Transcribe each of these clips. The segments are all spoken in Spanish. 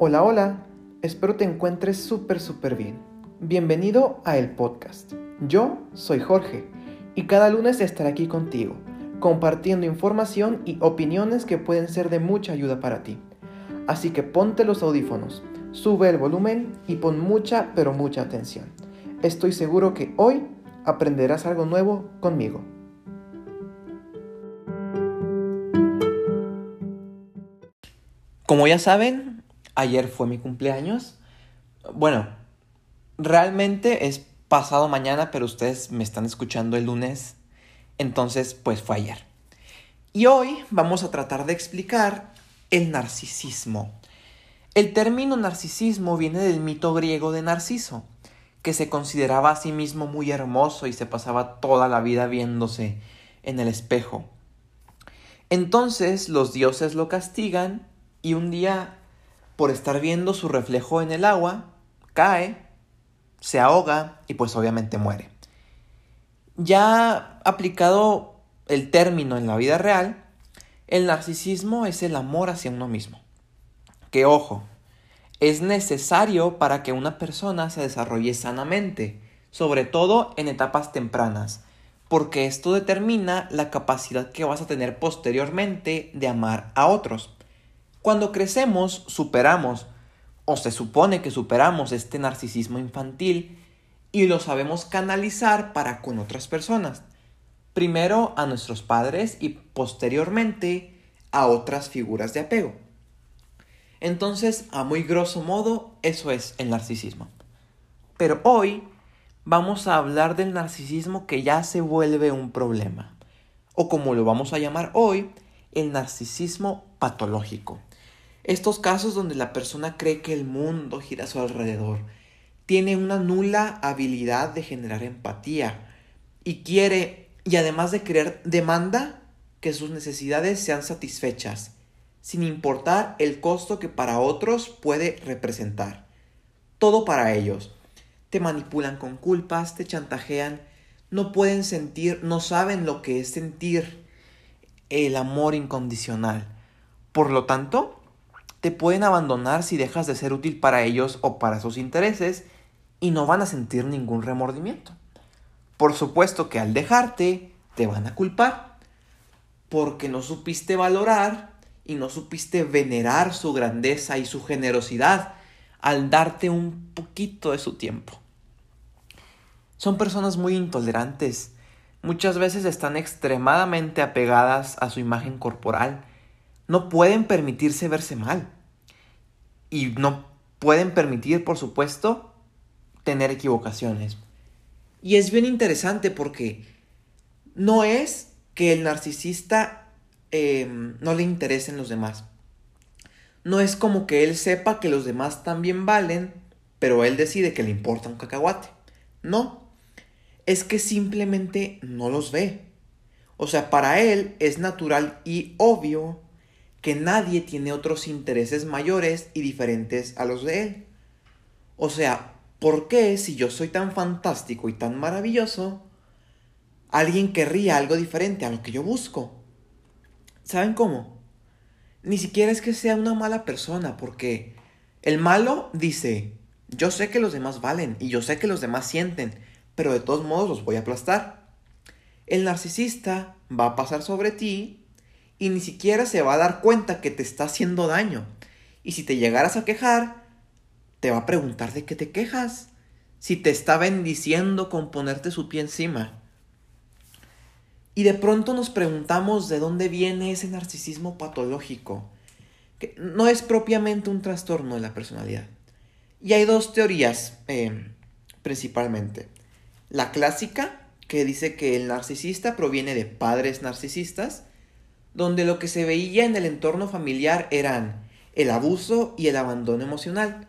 Hola, hola, espero te encuentres súper, súper bien. Bienvenido a el podcast. Yo soy Jorge y cada lunes estaré aquí contigo, compartiendo información y opiniones que pueden ser de mucha ayuda para ti. Así que ponte los audífonos, sube el volumen y pon mucha, pero mucha atención. Estoy seguro que hoy aprenderás algo nuevo conmigo. Como ya saben, ayer fue mi cumpleaños. Bueno, realmente es pasado mañana, pero ustedes me están escuchando el lunes. Entonces, pues fue ayer. Y hoy vamos a tratar de explicar el narcisismo. El término narcisismo viene del mito griego de Narciso, que se consideraba a sí mismo muy hermoso y se pasaba toda la vida viéndose en el espejo. Entonces los dioses lo castigan y un día por estar viendo su reflejo en el agua, cae, se ahoga y pues obviamente muere. Ya aplicado el término en la vida real, el narcisismo es el amor hacia uno mismo. Que ojo, es necesario para que una persona se desarrolle sanamente, sobre todo en etapas tempranas, porque esto determina la capacidad que vas a tener posteriormente de amar a otros. Cuando crecemos, superamos, o se supone que superamos este narcisismo infantil y lo sabemos canalizar para con otras personas. Primero a nuestros padres y posteriormente a otras figuras de apego. Entonces, a muy grosso modo, eso es el narcisismo. Pero hoy vamos a hablar del narcisismo que ya se vuelve un problema. O como lo vamos a llamar hoy, el narcisismo patológico. Estos casos donde la persona cree que el mundo gira a su alrededor, tiene una nula habilidad de generar empatía y quiere, y además de querer, demanda que sus necesidades sean satisfechas, sin importar el costo que para otros puede representar. Todo para ellos. Te manipulan con culpas, te chantajean, no pueden sentir, no saben lo que es sentir el amor incondicional. Por lo tanto, te pueden abandonar si dejas de ser útil para ellos o para sus intereses y no van a sentir ningún remordimiento. Por supuesto que al dejarte te van a culpar porque no supiste valorar y no supiste venerar su grandeza y su generosidad al darte un poquito de su tiempo. Son personas muy intolerantes. Muchas veces están extremadamente apegadas a su imagen corporal no pueden permitirse verse mal. Y no pueden permitir, por supuesto, tener equivocaciones. Y es bien interesante porque no es que el narcisista em, no le interesen los demás. No es como que él sepa que los demás también valen, pero él decide que le importa un cacahuate. No, es que simplemente no los ve. O sea, para él es natural y obvio que nadie tiene otros intereses mayores y diferentes a los de él. O sea, ¿por qué si yo soy tan fantástico y tan maravilloso, alguien querría algo diferente a lo que yo busco? ¿Saben cómo? Ni siquiera es que sea una mala persona, porque el malo dice, yo sé que los demás valen y yo sé que los demás sienten, pero de todos modos los voy a aplastar. El narcisista va a pasar sobre ti y ni siquiera se va a dar cuenta que te está haciendo daño. Y si te llegaras a quejar, te va a preguntar de qué te quejas. Si te está bendiciendo con ponerte su pie encima. Y de pronto nos preguntamos de dónde viene ese narcisismo patológico, que no es propiamente un trastorno de la personalidad. Y hay dos teorías eh, principalmente. La clásica, que dice que el narcisista proviene de padres narcisistas, donde lo que se veía en el entorno familiar eran el abuso y el abandono emocional,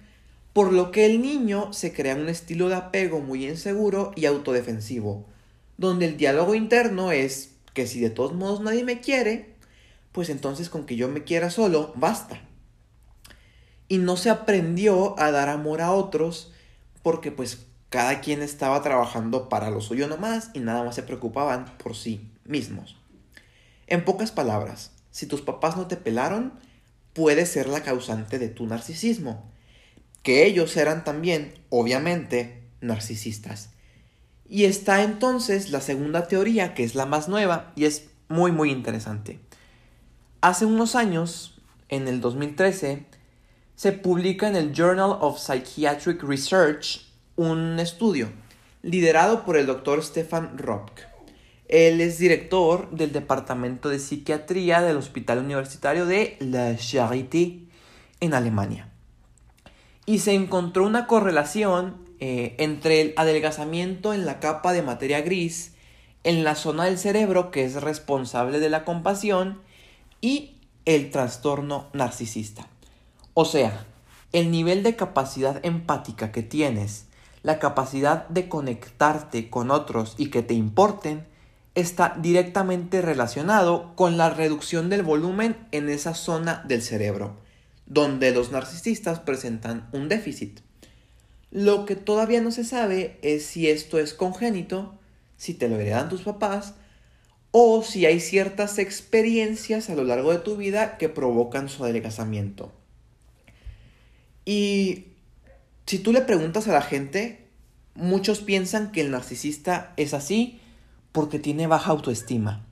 por lo que el niño se crea un estilo de apego muy inseguro y autodefensivo, donde el diálogo interno es que si de todos modos nadie me quiere, pues entonces con que yo me quiera solo, basta. Y no se aprendió a dar amor a otros porque pues cada quien estaba trabajando para lo suyo nomás y nada más se preocupaban por sí mismos. En pocas palabras, si tus papás no te pelaron, puede ser la causante de tu narcisismo. Que ellos eran también, obviamente, narcisistas. Y está entonces la segunda teoría, que es la más nueva y es muy muy interesante. Hace unos años, en el 2013, se publica en el Journal of Psychiatric Research un estudio liderado por el doctor Stefan Ropke. Él es director del Departamento de Psiquiatría del Hospital Universitario de La Charité en Alemania. Y se encontró una correlación eh, entre el adelgazamiento en la capa de materia gris, en la zona del cerebro que es responsable de la compasión y el trastorno narcisista. O sea, el nivel de capacidad empática que tienes, la capacidad de conectarte con otros y que te importen, está directamente relacionado con la reducción del volumen en esa zona del cerebro, donde los narcisistas presentan un déficit. Lo que todavía no se sabe es si esto es congénito, si te lo heredan tus papás, o si hay ciertas experiencias a lo largo de tu vida que provocan su adelgazamiento. Y si tú le preguntas a la gente, muchos piensan que el narcisista es así porque tiene baja autoestima.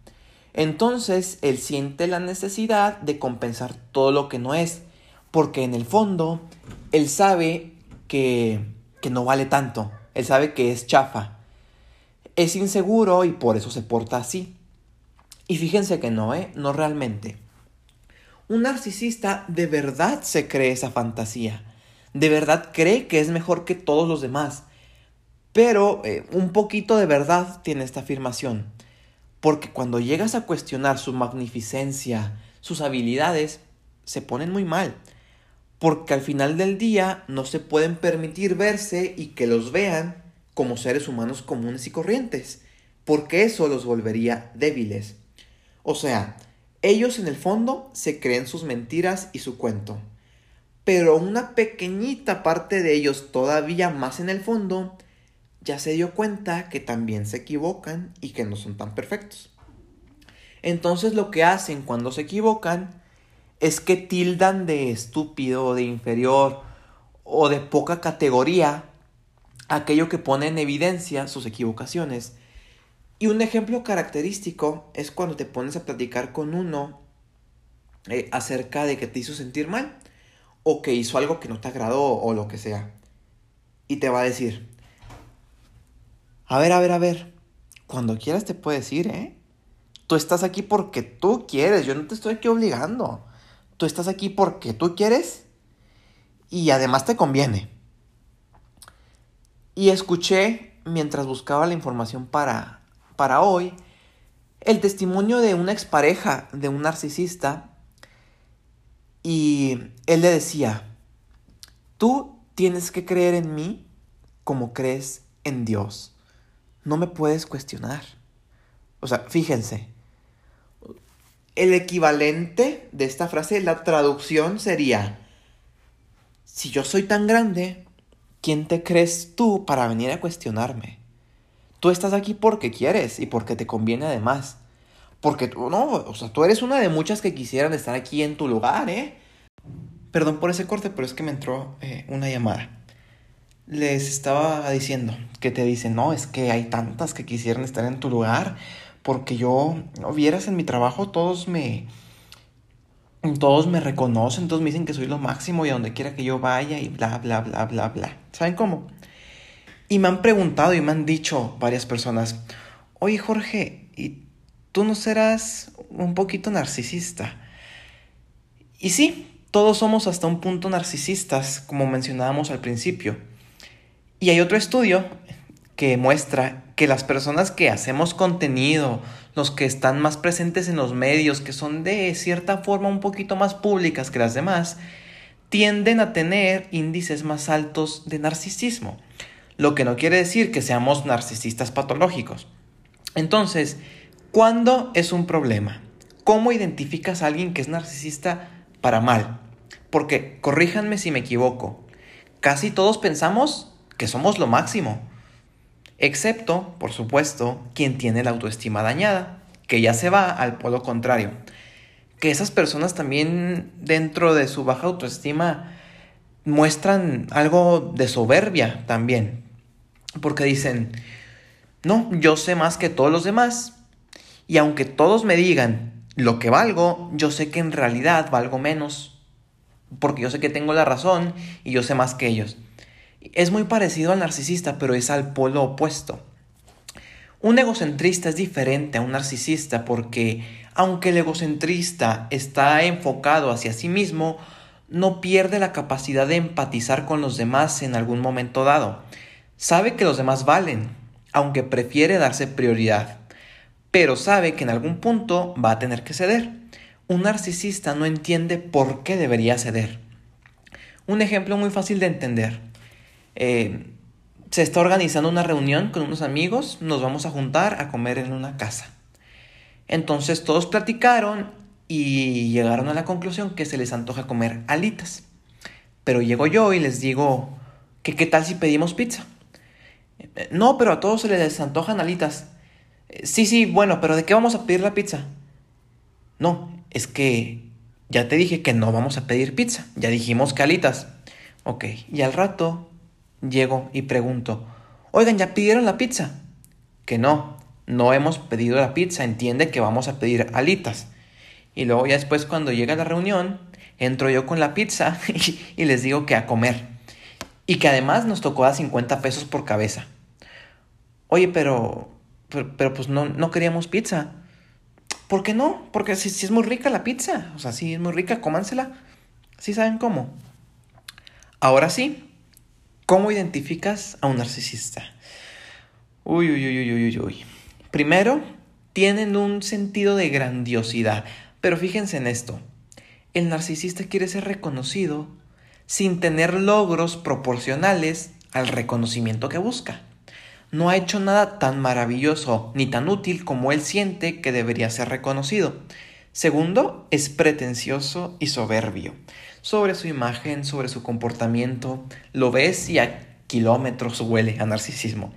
Entonces, él siente la necesidad de compensar todo lo que no es, porque en el fondo, él sabe que, que no vale tanto, él sabe que es chafa, es inseguro y por eso se porta así. Y fíjense que no, ¿eh? No realmente. Un narcisista de verdad se cree esa fantasía, de verdad cree que es mejor que todos los demás, pero eh, un poquito de verdad tiene esta afirmación. Porque cuando llegas a cuestionar su magnificencia, sus habilidades, se ponen muy mal. Porque al final del día no se pueden permitir verse y que los vean como seres humanos comunes y corrientes. Porque eso los volvería débiles. O sea, ellos en el fondo se creen sus mentiras y su cuento. Pero una pequeñita parte de ellos todavía más en el fondo ya se dio cuenta que también se equivocan y que no son tan perfectos. Entonces lo que hacen cuando se equivocan es que tildan de estúpido de inferior o de poca categoría aquello que pone en evidencia sus equivocaciones. Y un ejemplo característico es cuando te pones a platicar con uno eh, acerca de que te hizo sentir mal o que hizo algo que no te agradó o lo que sea. Y te va a decir, a ver, a ver, a ver. Cuando quieras te puedes ir, ¿eh? Tú estás aquí porque tú quieres. Yo no te estoy aquí obligando. Tú estás aquí porque tú quieres y además te conviene. Y escuché, mientras buscaba la información para, para hoy, el testimonio de una expareja de un narcisista. Y él le decía, tú tienes que creer en mí como crees en Dios no me puedes cuestionar. O sea, fíjense, el equivalente de esta frase, la traducción sería, si yo soy tan grande, ¿quién te crees tú para venir a cuestionarme? Tú estás aquí porque quieres y porque te conviene además. Porque tú, no, o sea, tú eres una de muchas que quisieran estar aquí en tu lugar, ¿eh? Perdón por ese corte, pero es que me entró eh, una llamada les estaba diciendo que te dicen, no, es que hay tantas que quisieran estar en tu lugar, porque yo, no vieras en mi trabajo, todos me, todos me reconocen, todos me dicen que soy lo máximo y a donde quiera que yo vaya y bla, bla, bla, bla, bla. ¿Saben cómo? Y me han preguntado y me han dicho varias personas, oye Jorge, ¿y tú no serás un poquito narcisista? Y sí, todos somos hasta un punto narcisistas, como mencionábamos al principio. Y hay otro estudio que muestra que las personas que hacemos contenido, los que están más presentes en los medios, que son de cierta forma un poquito más públicas que las demás, tienden a tener índices más altos de narcisismo, lo que no quiere decir que seamos narcisistas patológicos. Entonces, ¿cuándo es un problema? ¿Cómo identificas a alguien que es narcisista para mal? Porque, corríjanme si me equivoco, casi todos pensamos que somos lo máximo. Excepto, por supuesto, quien tiene la autoestima dañada, que ya se va al polo contrario. que esas personas también dentro de su baja autoestima muestran algo de soberbia también. Porque dicen, no, yo sé más que todos los demás. Y aunque todos me digan lo que valgo, yo sé que en realidad valgo menos. Porque yo sé que tengo la razón y yo sé más que ellos. Es muy parecido al narcisista, pero es al polo opuesto. Un egocentrista es diferente a un narcisista porque aunque el egocentrista está enfocado hacia sí mismo, no pierde la capacidad de empatizar con los demás en algún momento dado. Sabe que los demás valen, aunque prefiere darse prioridad, pero sabe que en algún punto va a tener que ceder. Un narcisista no entiende por qué debería ceder. Un ejemplo muy fácil de entender. Eh, se está organizando una reunión con unos amigos, nos vamos a juntar a comer en una casa. Entonces todos platicaron y llegaron a la conclusión que se les antoja comer alitas. Pero llego yo y les digo que qué tal si pedimos pizza. No, pero a todos se les antojan alitas. Sí, sí, bueno, pero ¿de qué vamos a pedir la pizza? No, es que ya te dije que no vamos a pedir pizza. Ya dijimos que alitas. Ok, y al rato Llego y pregunto, oigan, ¿ya pidieron la pizza? Que no, no hemos pedido la pizza, entiende que vamos a pedir alitas. Y luego ya después cuando llega la reunión, entro yo con la pizza y, les digo que a comer. Y que además nos tocó a 50 pesos por cabeza. Oye, pero, pero, pues no, no queríamos pizza. ¿Por qué no? Porque si, si, es muy rica la pizza. O sea, si es muy rica, cómansela. ¿Sí saben cómo? Ahora sí, ¿Cómo identificas a un narcisista? Uy, uy, uy, uy, uy, uy. Primero, tienen un sentido de grandiosidad. Pero fíjense en esto. El narcisista quiere ser reconocido sin tener logros proporcionales al reconocimiento que busca. No ha hecho nada tan maravilloso ni tan útil como él siente que debería ser reconocido. Segundo, es pretencioso y soberbio sobre su imagen, sobre su comportamiento. Lo ves y a kilómetros huele a narcisismo.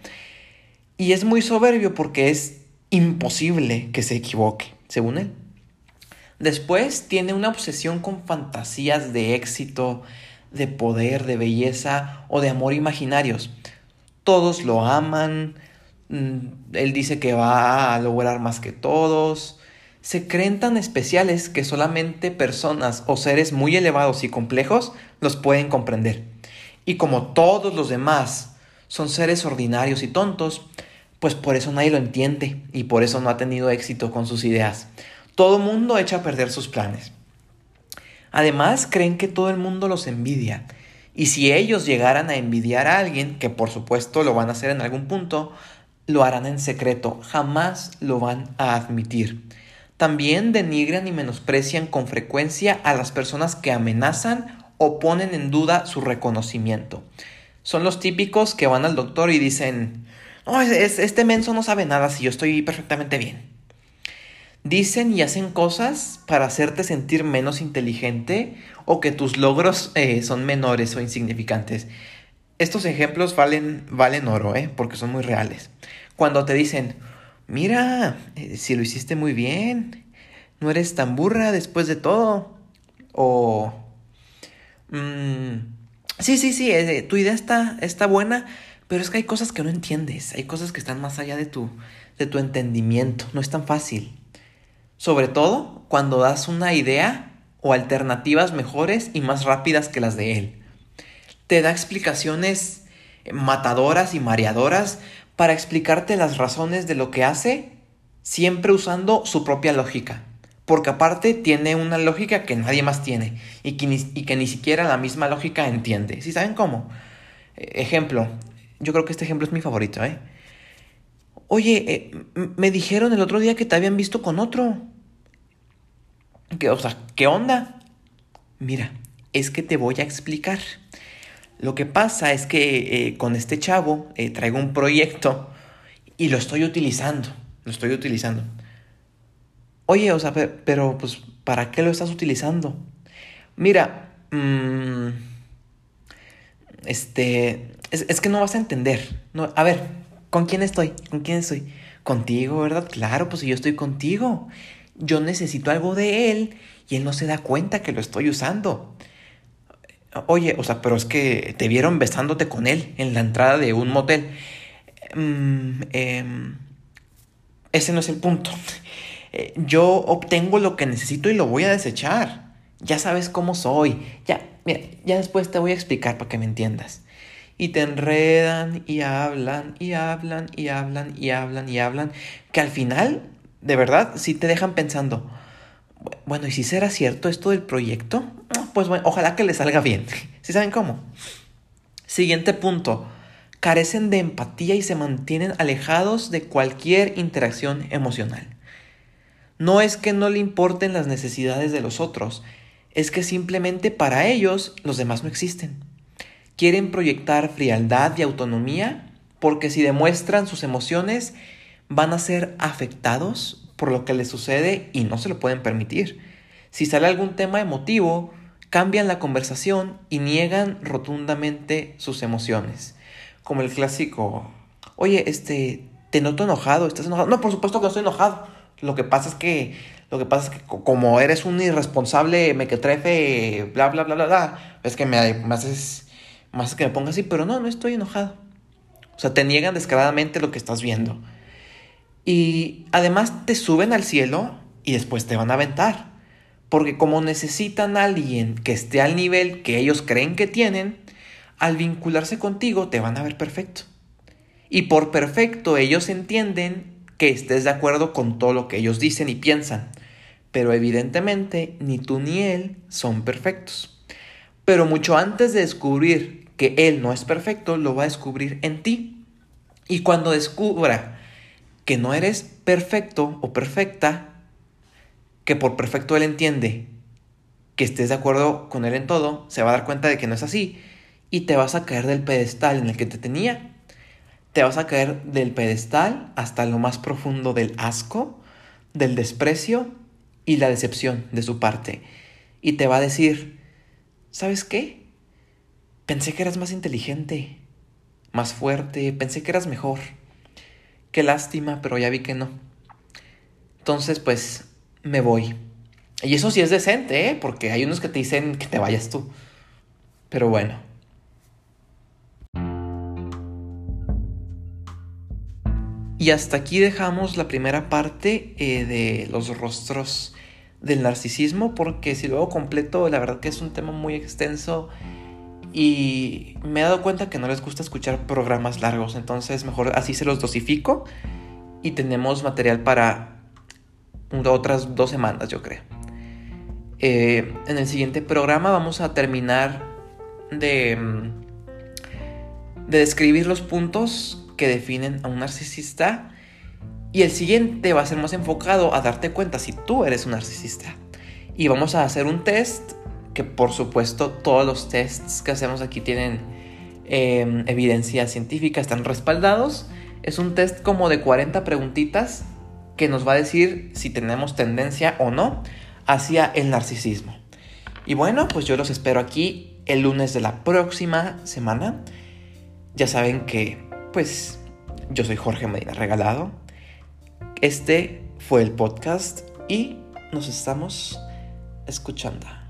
Y es muy soberbio porque es imposible que se equivoque, según él. Después tiene una obsesión con fantasías de éxito, de poder, de belleza o de amor imaginarios. Todos lo aman, mm, él dice que va a lograr más que todos, se creen tan especiales que solamente personas o seres muy elevados y complejos los pueden comprender. Y como todos los demás son seres ordinarios y tontos, pues por eso nadie lo entiende y por eso no ha tenido éxito con sus ideas. Todo mundo echa a perder sus planes. Además, creen que todo el mundo los envidia. Y si ellos llegaran a envidiar a alguien, que por supuesto lo van a hacer en algún punto, lo harán en secreto, jamás lo van a admitir. También denigran y menosprecian con frecuencia a las personas que amenazan o ponen en duda su reconocimiento. Son los típicos que van al doctor y dicen, no, este menso no sabe nada si yo estoy perfectamente bien. Dicen y hacen cosas para hacerte sentir menos inteligente o que tus logros eh, son menores o insignificantes. Estos ejemplos valen, valen oro, ¿eh? porque son muy reales. Cuando te dicen, mira, eh, si lo hiciste muy bien, no eres tan burra después de todo. O, mm, sí, sí, sí, eh, tu idea está, está buena, pero es que hay cosas que no entiendes, hay cosas que están más allá de tu, de tu entendimiento, no es tan fácil. Sobre todo cuando das una idea o alternativas mejores y más rápidas que las de él. Te da explicaciones matadoras y mareadoras para explicarte las razones de lo que hace, siempre usando su propia lógica. Porque aparte tiene una lógica que nadie más tiene y que ni, que siquiera la misma lógica entiende. ¿Sí saben cómo? E, ejemplo, yo creo que este ejemplo es mi favorito, ¿eh? Oye, eh, me dijeron el otro día que te habían visto con otro. ¿Qué, o sea, ¿qué onda? Mira, es que te voy a explicar. Lo que pasa es que eh, con este chavo eh, traigo un proyecto y lo estoy utilizando. Lo estoy utilizando. Oye, o sea, pero, pues, ¿para qué lo estás utilizando? Mira, mm, este, es, que no vas a entender. No, a ver, ¿con quién estoy? ¿Con quién estoy? Contigo, ¿verdad? Claro, pues si yo estoy contigo. Yo necesito algo de él y él no se da cuenta que lo estoy usando. Oye, o sea, pero es que te vieron besándote con él en la entrada de un motel. Mm, em, ese no es el punto. Eh, yo obtengo lo que necesito y lo voy a desechar. Ya sabes cómo soy. Ya, mira, ya después te voy a explicar para que me entiendas. Y te enredan y hablan y hablan y hablan y hablan y hablan. Que al final, de verdad, sí te dejan pensando. Bueno, ¿y si será cierto esto del proyecto? Pues bueno, ojalá que le salga bien. ¿Sí saben cómo? Siguiente punto. Carecen de empatía y se mantienen alejados de cualquier interacción emocional. No es que no le importen las necesidades de los otros, es que simplemente para ellos los demás no existen. Quieren proyectar frialdad y autonomía porque si demuestran sus emociones van a ser afectados por lo que les sucede y no se lo pueden permitir. Si sale algún tema emotivo, cambian la conversación y niegan rotundamente sus emociones. Como el clásico, oye, este, te noto enojado, ¿estás enojado? No, por supuesto que no estoy enojado. Lo que pasa es que, lo que pasa es que como eres un irresponsable mequetrefe, bla, bla, bla, bla, bla, es que me, me haces, más que me ponga así, pero no, no estoy enojado. O sea, te niegan descaradamente lo que estás viendo. Y además te suben al cielo y después te van a aventar. Porque como necesitan a alguien que esté al nivel que ellos creen que tienen, al vincularse contigo te van a ver perfecto. Y por perfecto ellos entienden que estés de acuerdo con todo lo que ellos dicen y piensan. Pero evidentemente ni tú ni él son perfectos. Pero mucho antes de descubrir que él no es perfecto, lo va a descubrir en ti. Y cuando descubra que no eres perfecto o perfecta, que por perfecto él entiende que estés de acuerdo con él en todo, se va a dar cuenta de que no es así y te vas a caer del pedestal en el que te tenía te vas a caer del pedestal hasta lo más profundo del asco, del desprecio y la decepción de su parte. Y te va a decir, ¿sabes qué? Pensé que eras más inteligente, más fuerte, pensé que eras mejor. Qué lástima, pero ya vi que no. Entonces, pues, me voy. Y eso sí es decente, ¿eh? Porque hay unos que te dicen que te vayas tú. Pero bueno. Y hasta aquí dejamos la primera parte eh, de los rostros del narcisismo, porque si luego completo, la verdad que es un tema muy extenso y me he dado cuenta que no les gusta escuchar programas largos, entonces mejor así se los dosifico y tenemos material para otras dos semanas, yo creo. Eh, en el siguiente programa vamos a terminar de, mm, de describir los puntos que definen a un narcisista. Y el siguiente va a ser más enfocado a darte cuenta si tú eres un narcisista. Y vamos a hacer un test que por supuesto todos los tests que hacemos aquí tienen em, evidencia científica, están respaldados. Es un test como de 40 preguntitas que nos va a decir si tenemos tendencia o no hacia el narcisismo. Y bueno, pues yo los espero aquí el lunes de la próxima semana. Ya saben que pues yo soy Jorge Medina Regalado. Este fue el podcast y nos estamos escuchando.